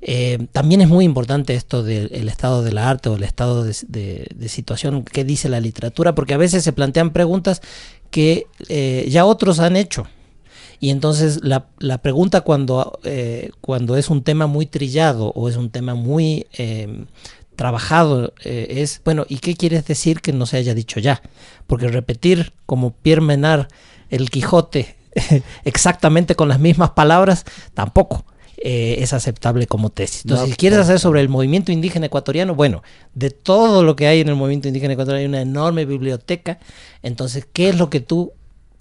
Eh, también es muy importante esto del estado del arte o el estado de, situación que dice la literatura, porque a veces se plantean preguntas que eh, ya otros han hecho. Y entonces la, la pregunta cuando, eh, cuando es un tema muy trillado o es un tema muy trabajado eh, es, bueno, ¿y qué quieres decir que no se haya dicho ya? Porque repetir como Pierre Menard el Quijote *laughs* exactamente con las mismas palabras tampoco. Eh, es aceptable como tesis. Entonces, si quieres hacer sobre el movimiento indígena ecuatoriano, bueno, de todo lo que hay en el movimiento indígena ecuatoriano hay una enorme biblioteca. Entonces, ¿qué es lo que tú,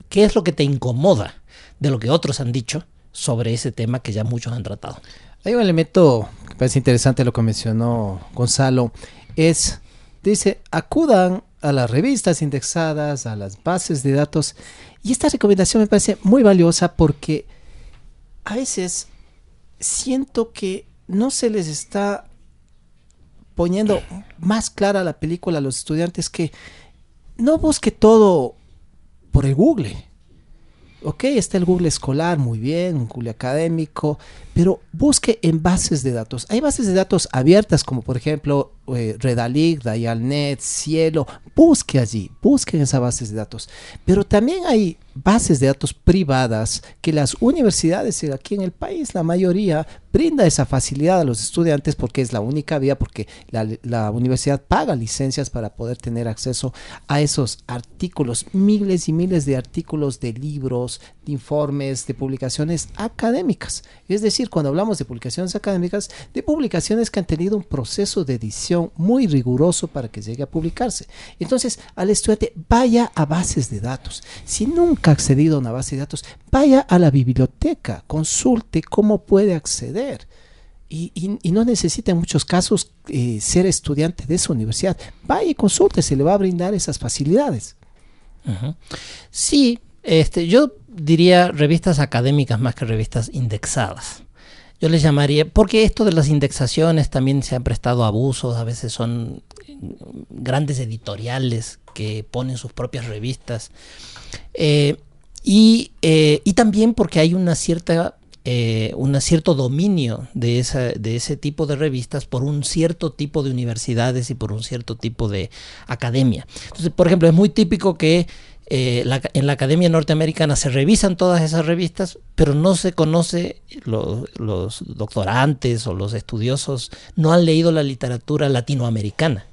qué es lo que te incomoda de lo que otros han dicho sobre ese tema que ya muchos han tratado? Hay un elemento que parece interesante lo que mencionó Gonzalo, es, dice, acudan a las revistas indexadas, a las bases de datos, y esta recomendación me parece muy valiosa porque a veces siento que no se les está poniendo más clara la película a los estudiantes que no busque todo por el Google. Ok, está el Google escolar, muy bien, Google académico, pero busque en bases de datos. Hay bases de datos abiertas como por ejemplo eh, Redalic, Dialnet, Cielo. Busque allí, busque en esas bases de datos. Pero también hay bases de datos privadas que las universidades aquí en el país, la mayoría, brinda esa facilidad a los estudiantes porque es la única vía, porque la, la universidad paga licencias para poder tener acceso a esos artículos, miles y miles de artículos de libros, de informes, de publicaciones académicas. Es decir, cuando hablamos de publicaciones académicas, de publicaciones que han tenido un proceso de edición muy riguroso para que llegue a publicarse. Entonces, al estudiante, vaya a bases de datos. Si nunca ha accedido a una base de datos, vaya a la biblioteca, consulte cómo puede acceder. Y, no necesita en muchos casos eh, ser estudiante de esa universidad. Vaya y consulte, se le va a brindar esas facilidades. Sí, este, yo diría revistas académicas más que revistas indexadas. Yo les llamaría, porque esto de las indexaciones también se han prestado abusos, a veces son grandes editoriales que ponen sus propias revistas. Eh, y, eh, y, también porque hay una cierta eh, un cierto dominio de ese tipo de revistas por un cierto tipo de universidades y por un cierto tipo de academia. Entonces, por ejemplo, es muy típico que eh, en la Academia Norteamericana se revisan todas esas revistas, pero no se conoce, los doctorantes o los estudiosos no han leído la literatura latinoamericana,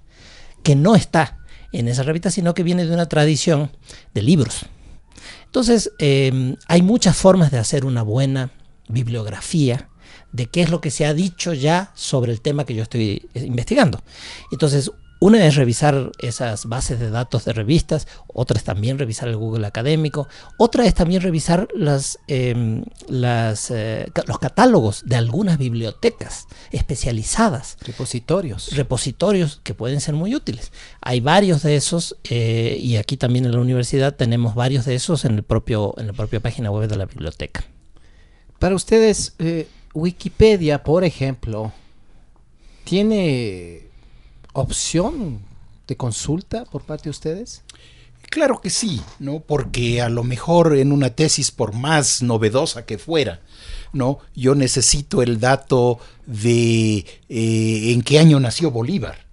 que no está en esa revista, sino que viene de una tradición de libros. Entonces, em, hay muchas formas de hacer una buena bibliografía de qué es lo que se ha dicho ya sobre el tema que yo estoy eh, investigando. Entonces, una es revisar esas bases de datos de revistas, otra es también revisar el Google académico, otra es también revisar las, em, las, eh, los catálogos de algunas bibliotecas especializadas. Repositorios. Repositorios que pueden ser muy útiles. Hay varios de esos eh, y aquí también en la universidad tenemos varios de esos en, el propio, en la propia página web de la biblioteca. Para ustedes, eh, Wikipedia, por ejemplo, tiene opción de consulta por parte de ustedes? Claro que sí, ¿no? Porque a lo mejor en una tesis, por más novedosa que fuera, ¿no? Yo necesito el dato de eh, en qué año nació Bolívar.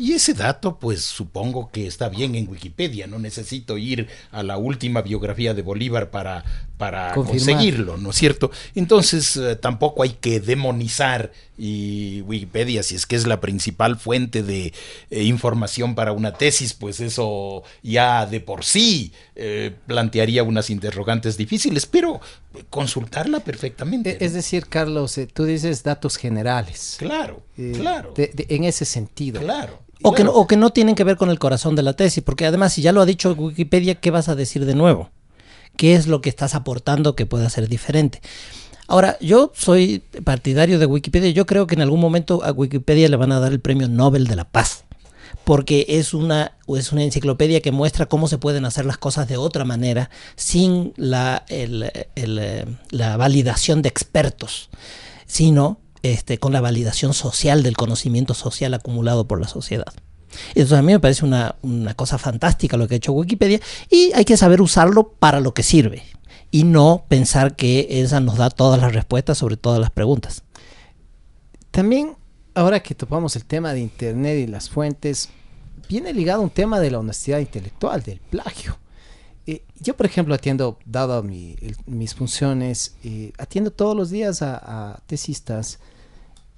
Y ese dato, pues supongo que está bien en Wikipedia, no necesito ir a la última biografía de Bolívar para, para conseguirlo, ¿no es cierto? Entonces eh, tampoco hay que demonizar y Wikipedia, si es que es la principal fuente de eh, información para una tesis, pues eso ya de por sí eh, plantearía unas interrogantes difíciles, pero consultarla perfectamente. E, es decir, Carlos, eh, tú dices datos generales. Claro, claro. en ese sentido. Claro. O, que no, o que no tienen que ver con el corazón de la tesis, porque además si ya lo ha dicho Wikipedia, ¿qué vas a decir de nuevo? ¿Qué es lo que estás aportando que pueda ser diferente? Ahora, yo soy partidario de Wikipedia. Yo creo que en algún momento a Wikipedia le van a dar el premio Nobel de la Paz. Porque es una, es una enciclopedia que muestra cómo se pueden hacer las cosas de otra manera sin la, la validación de expertos, sino este, con la validación social del conocimiento social acumulado por la sociedad. Entonces a mí me parece una, una cosa fantástica lo que ha hecho Wikipedia y hay que saber usarlo para lo que sirve y no pensar que esa nos da todas las respuestas sobre todas las preguntas. También, ahora que topamos el tema de Internet y las fuentes, viene ligado un tema de la honestidad intelectual, del plagio. Eh, yo, por ejemplo, atiendo, dado mis funciones, eh, atiendo todos los días a, a tesistas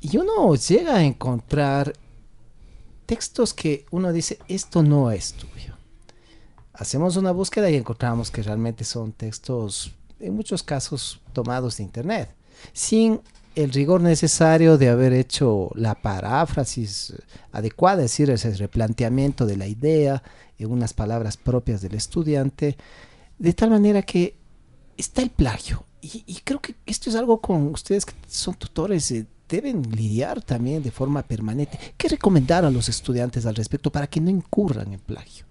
y uno llega a encontrar textos que uno dice, esto no es tuyo hacemos una búsqueda y encontramos que realmente son textos, en muchos casos, tomados de Internet, sin el rigor necesario de haber hecho la paráfrasis adecuada, es decir, ese replanteamiento de la idea en unas palabras propias del estudiante, de tal manera que está el plagio. Y, creo que esto es algo con ustedes que son tutores, eh, deben lidiar también de forma permanente. ¿Qué recomendar a los estudiantes al respecto para que no incurran en plagio?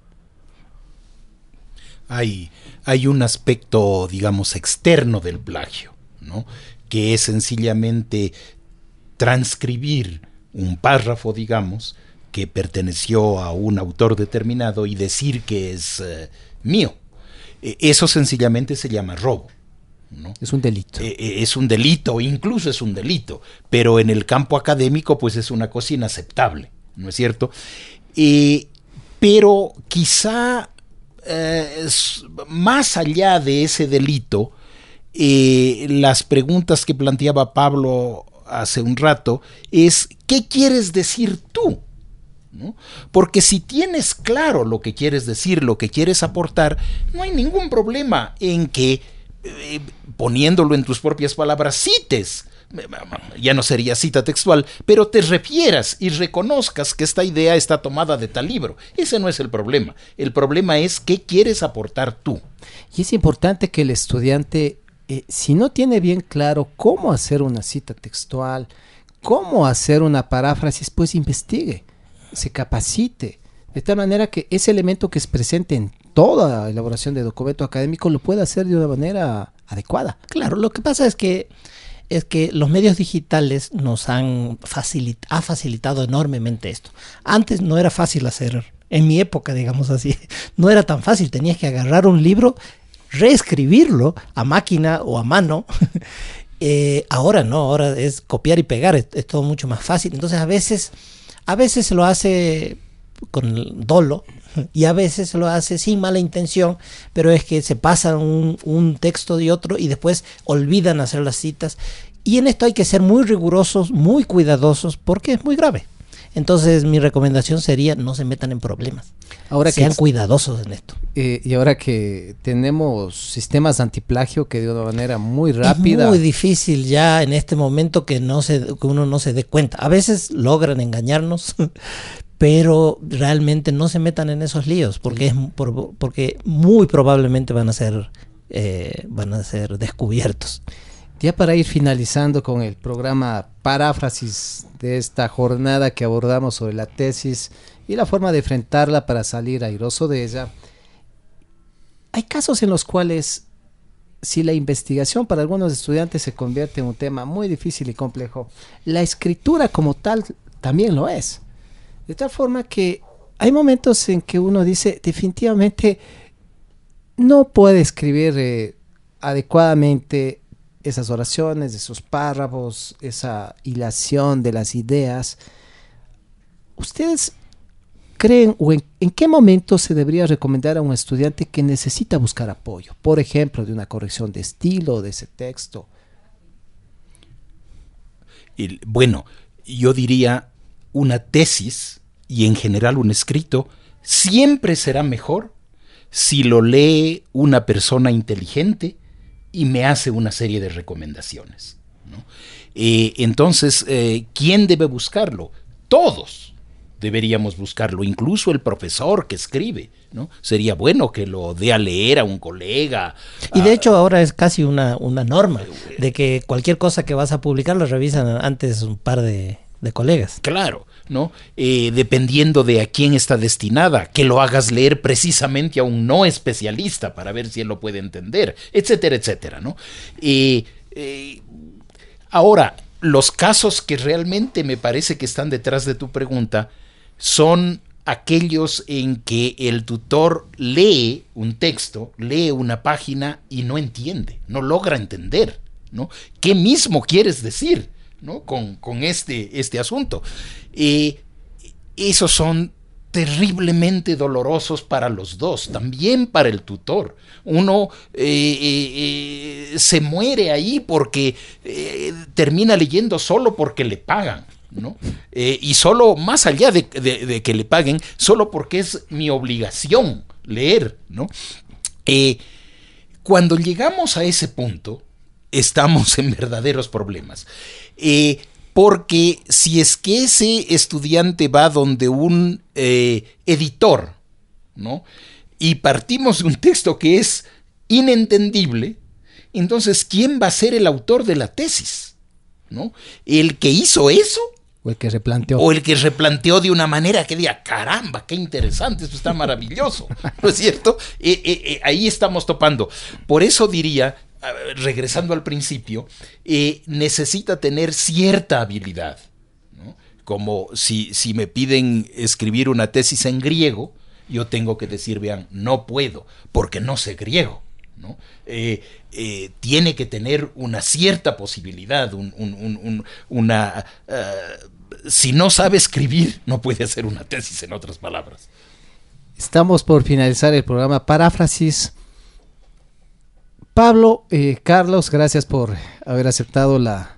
hay, un aspecto, digamos, externo del plagio, ¿no? que es sencillamente transcribir un párrafo, digamos, que perteneció a un autor determinado y decir que es eh, mío. E, eso sencillamente se llama robo. ¿No? Es un delito. E, e, es un delito, incluso es un delito, pero en el campo académico pues es una cosa inaceptable, ¿no es cierto? pero quizá eh, más allá de ese delito, eh, las preguntas que planteaba Pablo hace un rato es, ¿qué quieres decir tú? Porque si tienes claro lo que quieres decir, lo que quieres aportar, no hay ningún problema en que, eh, poniéndolo en tus propias palabras, cites ya no sería cita textual, pero te refieras y reconozcas que esta idea está tomada de tal libro. Ese no es el problema. El problema es qué quieres aportar tú. Y es importante que el estudiante, eh, si no tiene bien claro cómo hacer una cita textual, cómo hacer una paráfrasis, pues investigue, se capacite, de tal manera que ese elemento que es presente en toda elaboración de documento académico lo pueda hacer de una manera adecuada. Claro, lo que pasa es que es que los medios digitales nos han ha facilitado enormemente esto. Antes no era fácil hacer, en mi época, digamos así, *laughs* no era tan fácil. Tenías que agarrar un libro, reescribirlo a máquina o a mano. *laughs* Eh, ahora no, ahora es copiar y pegar, es, todo mucho más fácil. Entonces a veces, a veces se lo hace con dolo, y a veces lo hace sin mala intención, pero es que se pasan un, un, texto de otro y después olvidan hacer las citas. Y en esto hay que ser muy rigurosos, muy cuidadosos, porque es muy grave. Entonces mi recomendación sería no se metan en problemas. Ahora Sean cuidadosos en esto. Eh, y ahora que tenemos sistemas antiplagio que de una manera muy rápida. Es muy difícil ya en este momento que no se, que uno no se dé cuenta. A veces logran engañarnos, pero realmente no se metan en esos líos porque es porque muy probablemente van a ser eh, van a ser descubiertos. Ya para ir finalizando con el programa paráfrasis de esta jornada que abordamos sobre la tesis y la forma de enfrentarla para salir airoso de ella, hay casos en los cuales si la investigación para algunos estudiantes se convierte en un tema muy difícil y complejo, la escritura como tal también lo es. De tal forma que hay momentos en que uno dice, definitivamente no puede escribir eh, adecuadamente esas oraciones, esos párrafos, esa hilación de las ideas. ¿Ustedes creen o en, qué momento se debería recomendar a un estudiante que necesita buscar apoyo? Por ejemplo, de una corrección de estilo de ese texto. Bueno, yo diría una tesis y en general un escrito siempre será mejor si lo lee una persona inteligente y me hace una serie de recomendaciones. Eh, entonces, eh, ¿quién debe buscarlo? Todos deberíamos buscarlo, incluso el profesor que escribe. ¿no? Sería bueno que lo dé a leer a un colega. Y de hecho ahora es casi una, una norma de que cualquier cosa que vas a publicar lo revisan antes un par de, de colegas. Claro, ¿no? Eh, dependiendo de a quién está destinada, que lo hagas leer precisamente a un no especialista para ver si él lo puede entender, etcétera, etcétera, ¿no? Eh, eh, ahora, los casos que realmente me parece que están detrás de tu pregunta son aquellos en que el tutor lee un texto, lee una página y no entiende, no logra entender, ¿no? ¿Qué mismo quieres decir? ¿No? con, este, este asunto. esos son terriblemente dolorosos para los dos, también para el tutor. Uno eh, eh, eh, se muere ahí porque termina leyendo solo porque le pagan. ¿no? y solo más allá de, de, que le paguen, solo porque es mi obligación leer, ¿no? cuando llegamos a ese punto, estamos en verdaderos problemas. Eh, porque si es que ese estudiante va donde un eh, editor, ¿no? Y partimos de un texto que es inentendible, entonces, ¿quién va a ser el autor de la tesis? ¿No? ¿El que hizo eso? O el que replanteó. O el que replanteó de una manera que diga, caramba, qué interesante, esto está maravilloso. *laughs* ¿No es cierto? Eh, ahí estamos topando. Por eso diría, regresando al principio, eh, necesita tener cierta habilidad. Como si, si me piden escribir una tesis en griego, yo tengo que decir, vean, no puedo, porque no sé griego. Eh, eh, tiene que tener una cierta posibilidad, una... si no sabe escribir, no puede hacer una tesis, en otras palabras. Estamos por finalizar el programa Paráfrasis. Pablo, eh, Carlos, gracias por haber aceptado la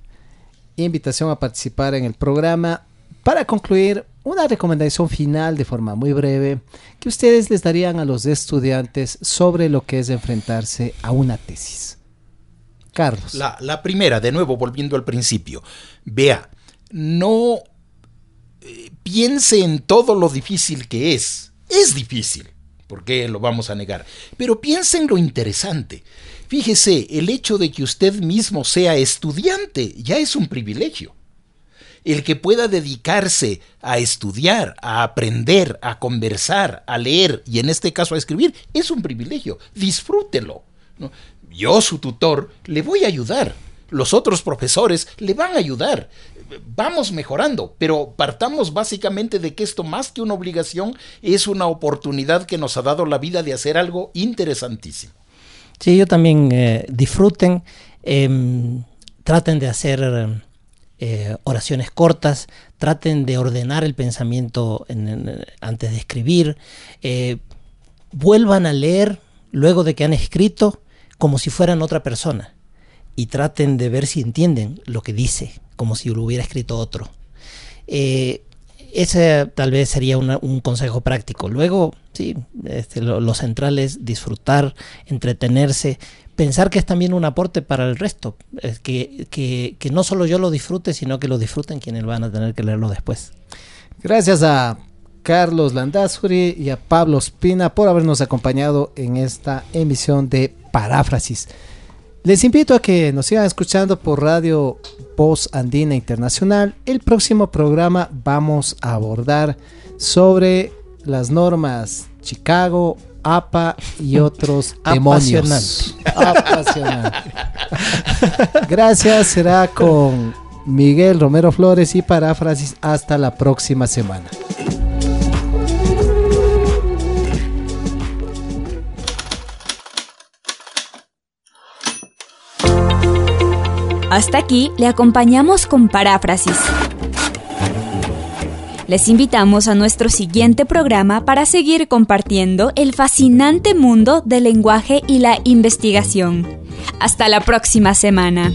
invitación a participar en el programa. Para concluir, una recomendación final de forma muy breve que ustedes les darían a los estudiantes sobre lo que es enfrentarse a una tesis. Carlos. La, primera, de nuevo, volviendo al principio. Vea, no eh, piense en todo lo difícil que es. Es difícil, ¿por qué lo vamos a negar? Pero piense en lo interesante. Fíjese, el hecho de que usted mismo sea estudiante ya es un privilegio. El que pueda dedicarse a estudiar, a aprender, a conversar, a leer y en este caso a escribir, es un privilegio. Disfrútelo. Yo, su tutor, le voy a ayudar. Los otros profesores le van a ayudar. Vamos mejorando, pero partamos básicamente de que esto más que una obligación es una oportunidad que nos ha dado la vida de hacer algo interesantísimo. Sí, yo también eh, disfruten, em, traten de hacer eh, oraciones cortas, traten de ordenar el pensamiento antes de escribir, eh, vuelvan a leer luego de que han escrito como si fueran otra persona y traten de ver si entienden lo que dice, como si lo hubiera escrito otro. Ese tal vez sería un consejo práctico. Luego, sí, este, lo, central es disfrutar, entretenerse, pensar que es también un aporte para el resto, es que, que, no solo yo lo disfrute, sino que lo disfruten quienes van a tener que leerlo después. Gracias a Carlos Landazuri y a Pablo Spina por habernos acompañado en esta emisión de Paráfrasis. Les invito a que nos sigan escuchando por Radio Voz Andina Internacional. El próximo programa vamos a abordar sobre las normas Chicago, APA y *laughs* otros demonios. Apasionante. *laughs* Gracias, será con Miguel Romero Flores y paráfrasis hasta la próxima semana. Hasta aquí le acompañamos con paráfrasis les invitamos a nuestro siguiente programa para seguir compartiendo el fascinante mundo del lenguaje y la investigación. Hasta la próxima semana.